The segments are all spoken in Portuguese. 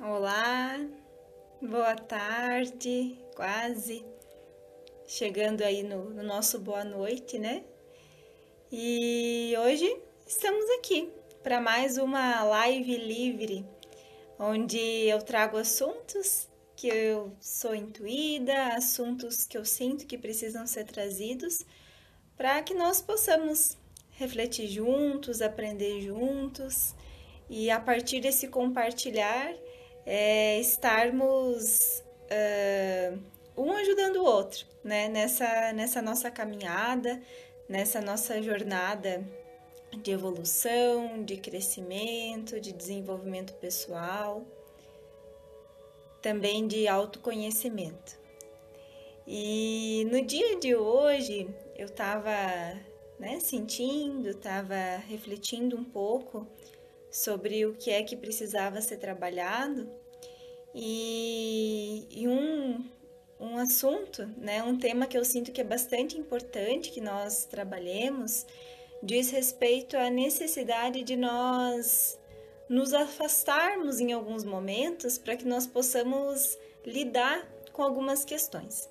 Olá, boa tarde, quase chegando aí no, no, nosso boa noite, né? E hoje estamos aqui para mais uma live livre, onde eu trago assuntos que eu sou intuída, assuntos que eu sinto que precisam ser trazidos para que nós possamos refletir juntos, aprender juntos e a partir desse compartilhar é, estarmos uh, um ajudando o outro, né? Nessa, nessa nossa caminhada, nessa nossa jornada de evolução, de crescimento, de desenvolvimento pessoal, também de autoconhecimento. E no dia de hoje eu estava né, sentindo, estava refletindo um pouco sobre o que é que precisava ser trabalhado e, e um, um assunto, né, um tema que eu sinto que é bastante importante que nós trabalhemos, diz respeito à necessidade de nós nos afastarmos em alguns momentos para que nós possamos lidar com algumas questões.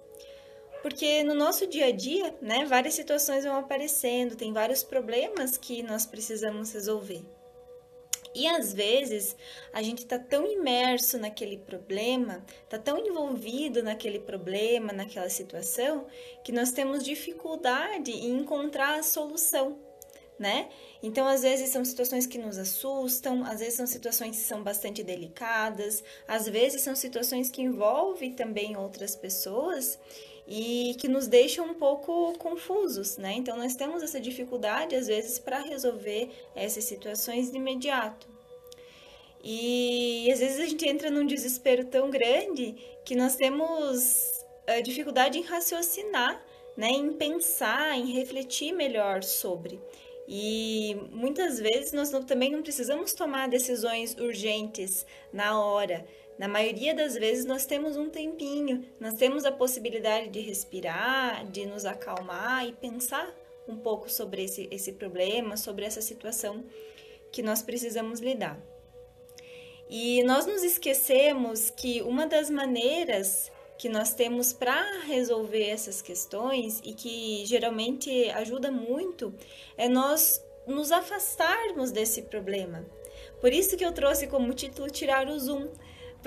Porque no nosso dia a dia, né, várias situações vão aparecendo, tem vários problemas que nós precisamos resolver. E às vezes a gente está tão imerso naquele problema, está tão envolvido naquele problema, naquela situação, que nós temos dificuldade em encontrar a solução, né? Então, às vezes são situações que nos assustam, às vezes são situações que são bastante delicadas, às vezes são situações que envolvem também outras pessoas e que nos deixam um pouco confusos, né? Então nós temos essa dificuldade às vezes para resolver essas situações de imediato. E às vezes a gente entra num desespero tão grande que nós temos a dificuldade em raciocinar, né, em pensar, em refletir melhor sobre. E muitas vezes nós não, também não precisamos tomar decisões urgentes na hora. Na maioria das vezes nós temos um tempinho, nós temos a possibilidade de respirar, de nos acalmar e pensar um pouco sobre esse, esse problema, sobre essa situação que nós precisamos lidar. E nós nos esquecemos que uma das maneiras que nós temos para resolver essas questões e que geralmente ajuda muito é nós nos afastarmos desse problema. Por isso que eu trouxe como título tirar o zoom,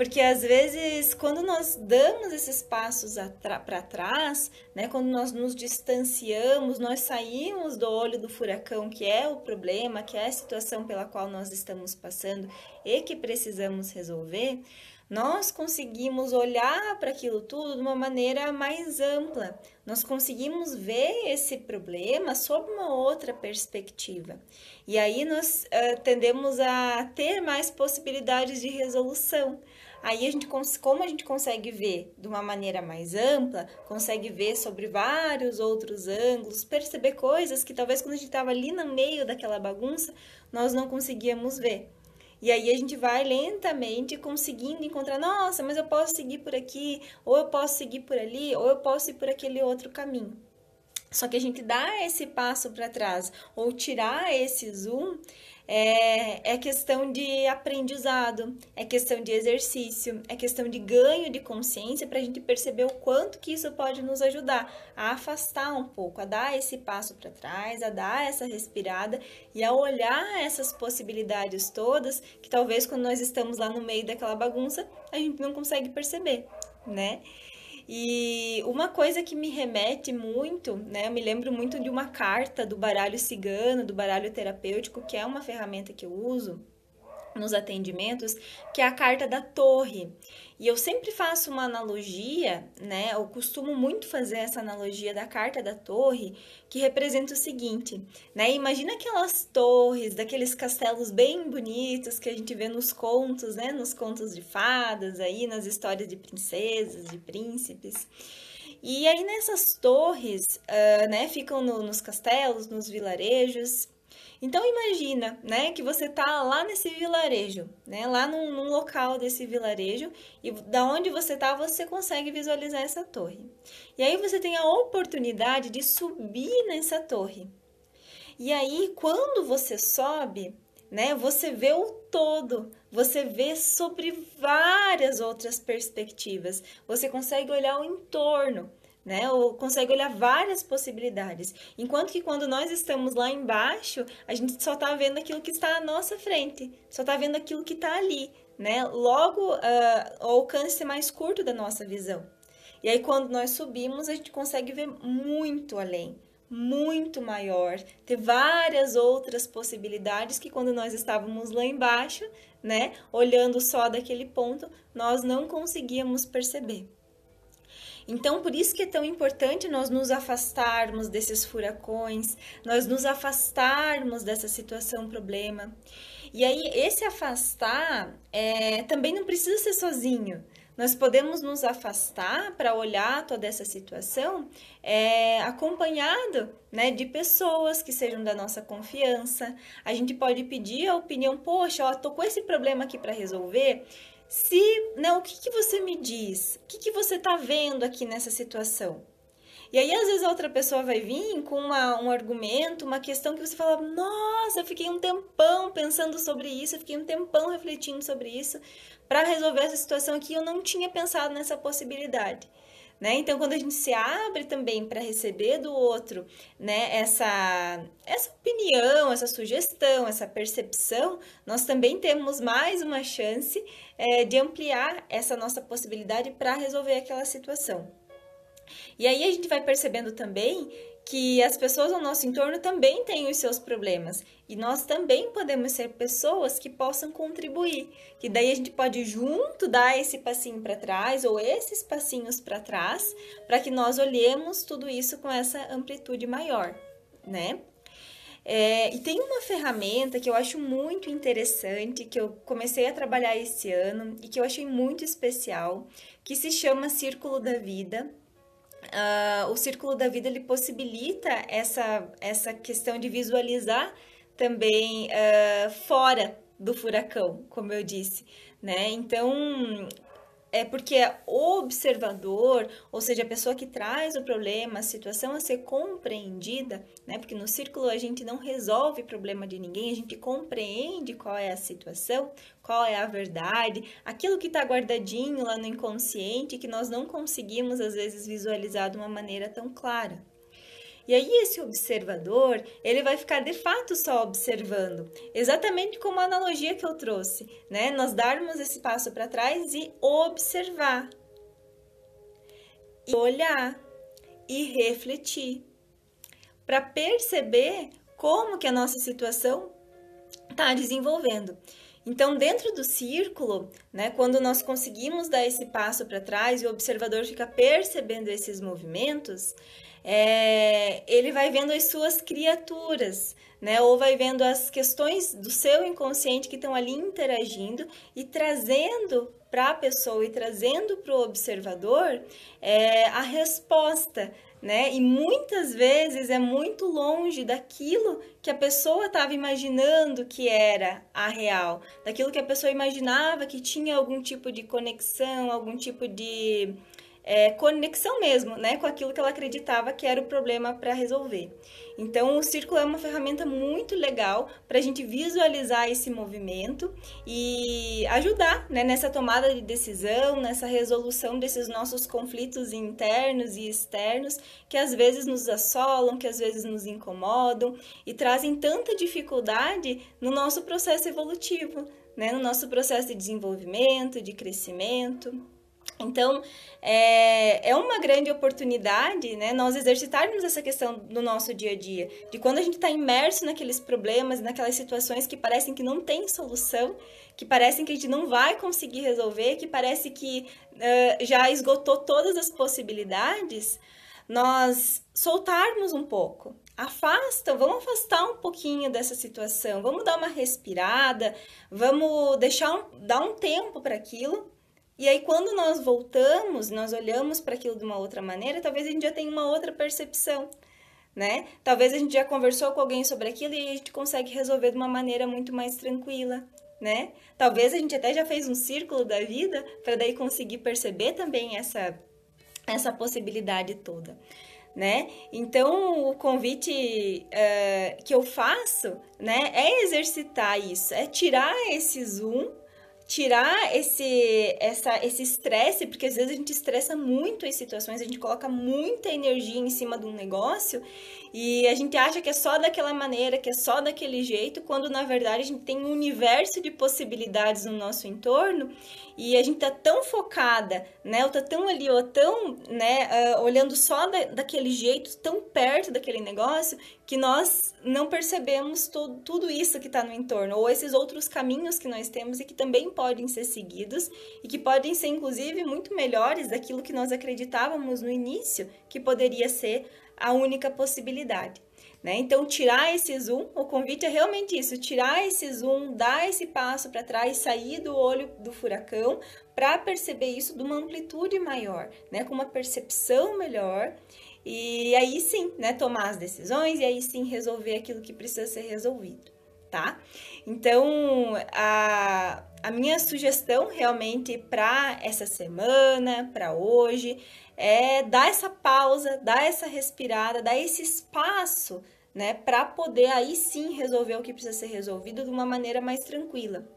porque às vezes, quando nós damos esses passos para trás, né, quando nós nos distanciamos, nós saímos do olho do furacão, que é o problema, que é a situação pela qual nós estamos passando e que precisamos resolver, nós conseguimos olhar para aquilo tudo de uma maneira mais ampla. Nós conseguimos ver esse problema sob uma outra perspectiva. E aí nós uh, tendemos a ter mais possibilidades de resolução. Aí a gente, como a gente consegue ver de uma maneira mais ampla, consegue ver sobre vários outros ângulos, perceber coisas que talvez quando a gente estava ali no meio daquela bagunça, nós não conseguíamos ver. E aí a gente vai lentamente conseguindo encontrar, nossa, mas eu posso seguir por aqui, ou eu posso seguir por ali, ou eu posso ir por aquele outro caminho. Só que a gente dá esse passo para trás ou tirar esse zoom é, é questão de aprendizado, é questão de exercício, é questão de ganho de consciência para a gente perceber o quanto que isso pode nos ajudar a afastar um pouco, a dar esse passo para trás, a dar essa respirada e a olhar essas possibilidades todas que talvez quando nós estamos lá no meio daquela bagunça a gente não consegue perceber, né? E uma coisa que me remete muito, né? Eu me lembro muito de uma carta do baralho cigano, do baralho terapêutico, que é uma ferramenta que eu uso nos atendimentos, que é a carta da torre. E eu sempre faço uma analogia, né? Eu costumo muito fazer essa analogia da carta da torre, que representa o seguinte, né? Imagina aquelas torres, daqueles castelos bem bonitos que a gente vê nos contos, né? Nos contos de fadas, aí nas histórias de princesas, de príncipes. E aí nessas torres, uh, né? Ficam no, nos castelos, nos vilarejos. Então imagina, né, que você tá lá nesse vilarejo, né, lá num, num, local desse vilarejo e da onde você tá você consegue visualizar essa torre. E aí você tem a oportunidade de subir nessa torre. E aí quando você sobe, né? Você vê o todo, você vê sobre várias outras perspectivas, você consegue olhar o entorno, né? Ou consegue olhar várias possibilidades. Enquanto que quando nós estamos lá embaixo, a gente só está vendo aquilo que está à nossa frente, só está vendo aquilo que está ali, né? Logo, uh, o alcance mais curto da nossa visão. E aí, quando nós subimos, a gente consegue ver muito além, muito maior, ter várias outras possibilidades que quando nós estávamos lá embaixo, né, olhando só daquele ponto, nós não conseguíamos perceber. Então, por isso que é tão importante nós nos afastarmos desses furacões, nós nos afastarmos dessa situação problema. E aí, esse afastar é, também não precisa ser sozinho. Nós podemos nos afastar para olhar toda essa situação é, acompanhado né, de pessoas que sejam da nossa confiança. A gente pode pedir a opinião, poxa, tô com esse problema aqui para resolver. Se, né, o que, que você me diz? O que, que você está vendo aqui nessa situação? E aí, às vezes, a outra pessoa vai vir com uma, um argumento, uma questão que você fala: Nossa, eu fiquei um tempão pensando sobre isso, eu fiquei um tempão refletindo sobre isso para resolver essa situação aqui, eu não tinha pensado nessa possibilidade. Né? Então, quando a gente se abre também para receber do outro né, essa, essa opinião, essa sugestão, essa percepção, nós também temos mais uma chance é, de ampliar essa nossa possibilidade para resolver aquela situação. E aí a gente vai percebendo também que as pessoas ao nosso entorno também têm os seus problemas e nós também podemos ser pessoas que possam contribuir, que daí a gente pode junto dar esse passinho para trás ou esses passinhos para trás, para que nós olhemos tudo isso com essa amplitude maior, né? É, e tem uma ferramenta que eu acho muito interessante, que eu comecei a trabalhar esse ano e que eu achei muito especial, que se chama Círculo da Vida uh, o círculo da vida ele possibilita essa, essa questão de visualizar também uh, fora do furacão, como eu disse, né? Então, é porque o observador, ou seja, a pessoa que traz o problema, a situação a ser compreendida, né? Porque no círculo a gente não resolve problema de ninguém, a gente compreende qual é a situação, qual é a verdade, aquilo que está guardadinho lá no inconsciente que nós não conseguimos às vezes visualizar de uma maneira tão clara. E aí esse observador, ele vai ficar de fato só observando, exatamente como a analogia que eu trouxe, né? Nós darmos esse passo para trás e observar, e olhar. E refletir. Para perceber como que a nossa situação está desenvolvendo. Então, dentro do círculo, né, quando nós conseguimos dar esse passo para trás e o observador fica percebendo esses movimentos, é, ele vai vendo as suas criaturas, né? Ou vai vendo as questões do seu inconsciente que estão ali interagindo e trazendo para a pessoa e trazendo para o observador é, a resposta, né? E muitas vezes é muito longe daquilo que a pessoa estava imaginando que era a real, daquilo que a pessoa imaginava que tinha algum tipo de conexão, algum tipo de é, conexão mesmo, né, com aquilo que ela acreditava que era o problema para resolver. Então, o círculo é uma ferramenta muito legal para a gente visualizar esse movimento e ajudar né, nessa tomada de decisão, nessa resolução desses nossos conflitos internos e externos que às vezes nos assolam, que às vezes nos incomodam e trazem tanta dificuldade no nosso processo evolutivo, né, no nosso processo de desenvolvimento, de crescimento. Então, é, é uma grande oportunidade, né, nós exercitarmos essa questão no nosso dia a dia, de quando a gente está imerso naqueles problemas, naquelas situações que parecem que não tem solução, que parecem que a gente não vai conseguir resolver, que parece que uh, já esgotou todas as possibilidades, nós soltarmos um pouco. Afasta, vamos afastar um pouquinho dessa situação, vamos dar uma respirada, vamos deixar um, dar um tempo para aquilo e aí, quando nós voltamos, nós olhamos para aquilo de uma outra maneira, talvez a gente já tenha uma outra percepção, né? Talvez a gente já conversou com alguém sobre aquilo e a gente consegue resolver de uma maneira muito mais tranquila, né? Talvez a gente até já fez um círculo da vida para daí conseguir perceber também essa essa possibilidade toda, né? Então, o convite uh, que eu faço, né, é exercitar isso, é tirar esse zoom, tirar esse essa esse estresse, porque às vezes a gente estressa muito em situações, a gente coloca muita energia em cima de um negócio e a gente acha que é só daquela maneira, que é só daquele jeito, quando na verdade a gente tem um universo de possibilidades no nosso entorno e a gente tá tão focada, né, ou tá tão ali, ou tão, né, uh, olhando só da, daquele jeito, tão perto daquele negócio, que nós não percebemos todo, tudo isso que está no entorno, ou esses outros caminhos que nós temos e que também podem ser seguidos e que podem ser, inclusive, muito melhores daquilo que nós acreditávamos no início que poderia ser a única possibilidade. Né? Então, tirar esse zoom, o convite é realmente isso: tirar esse zoom, dar esse passo para trás, sair do olho do furacão para perceber isso de uma amplitude maior, né? com uma percepção melhor. E aí sim, né, tomar as decisões e aí sim resolver aquilo que precisa ser resolvido, tá? Então, a, a minha sugestão realmente para essa semana, para hoje, é dar essa pausa, dar essa respirada, dar esse espaço, né, para poder aí sim resolver o que precisa ser resolvido de uma maneira mais tranquila.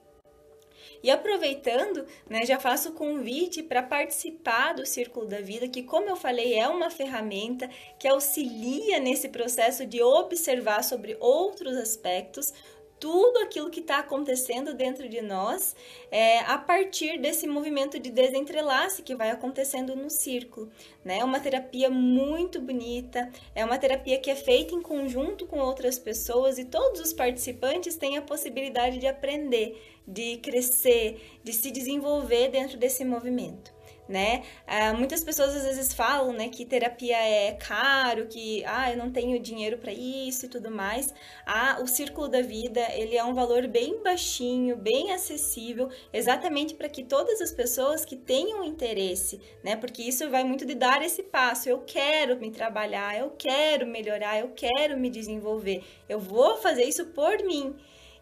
E aproveitando, né, já faço o convite para participar do Círculo da Vida, que, como eu falei, é uma ferramenta que auxilia nesse processo de observar sobre outros aspectos, tudo aquilo que está acontecendo dentro de nós é, a partir desse movimento de desentrelace que vai acontecendo no círculo. Né? É uma terapia muito bonita, é uma terapia que é feita em conjunto com outras pessoas e todos os participantes têm a possibilidade de aprender, de crescer, de se desenvolver dentro desse movimento né? Ah, muitas pessoas às vezes falam, né, que terapia é caro, que ah, eu não tenho dinheiro para isso e tudo mais. Ah, o círculo da vida, ele é um valor bem baixinho, bem acessível, exatamente para que todas as pessoas que tenham interesse, né? Porque isso vai muito de dar esse passo. Eu quero me trabalhar, eu quero melhorar, eu quero me desenvolver. Eu vou fazer isso por mim.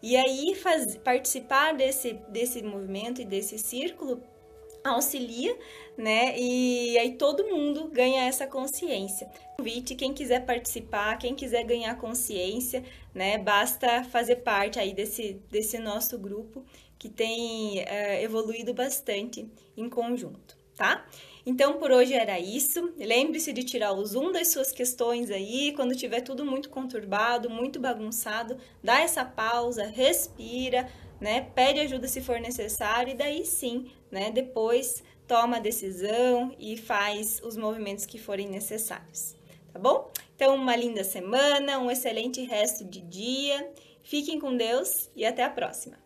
E aí faz, participar desse, desse movimento e desse círculo auxilia, né? E aí todo mundo ganha essa consciência. Convite, quem quiser participar, quem quiser ganhar consciência, né? Basta fazer parte aí desse, desse nosso grupo que tem é, evoluído bastante em conjunto, tá? Então por hoje era isso. Lembre-se de tirar o zoom das suas questões aí, quando tiver tudo muito conturbado, muito bagunçado, dá essa pausa, respira, né? Pede ajuda se for necessário e daí sim, né? Depois toma a decisão e faz os movimentos que forem necessários, tá bom? Então, uma linda semana, um excelente resto de dia. Fiquem com Deus e até a próxima.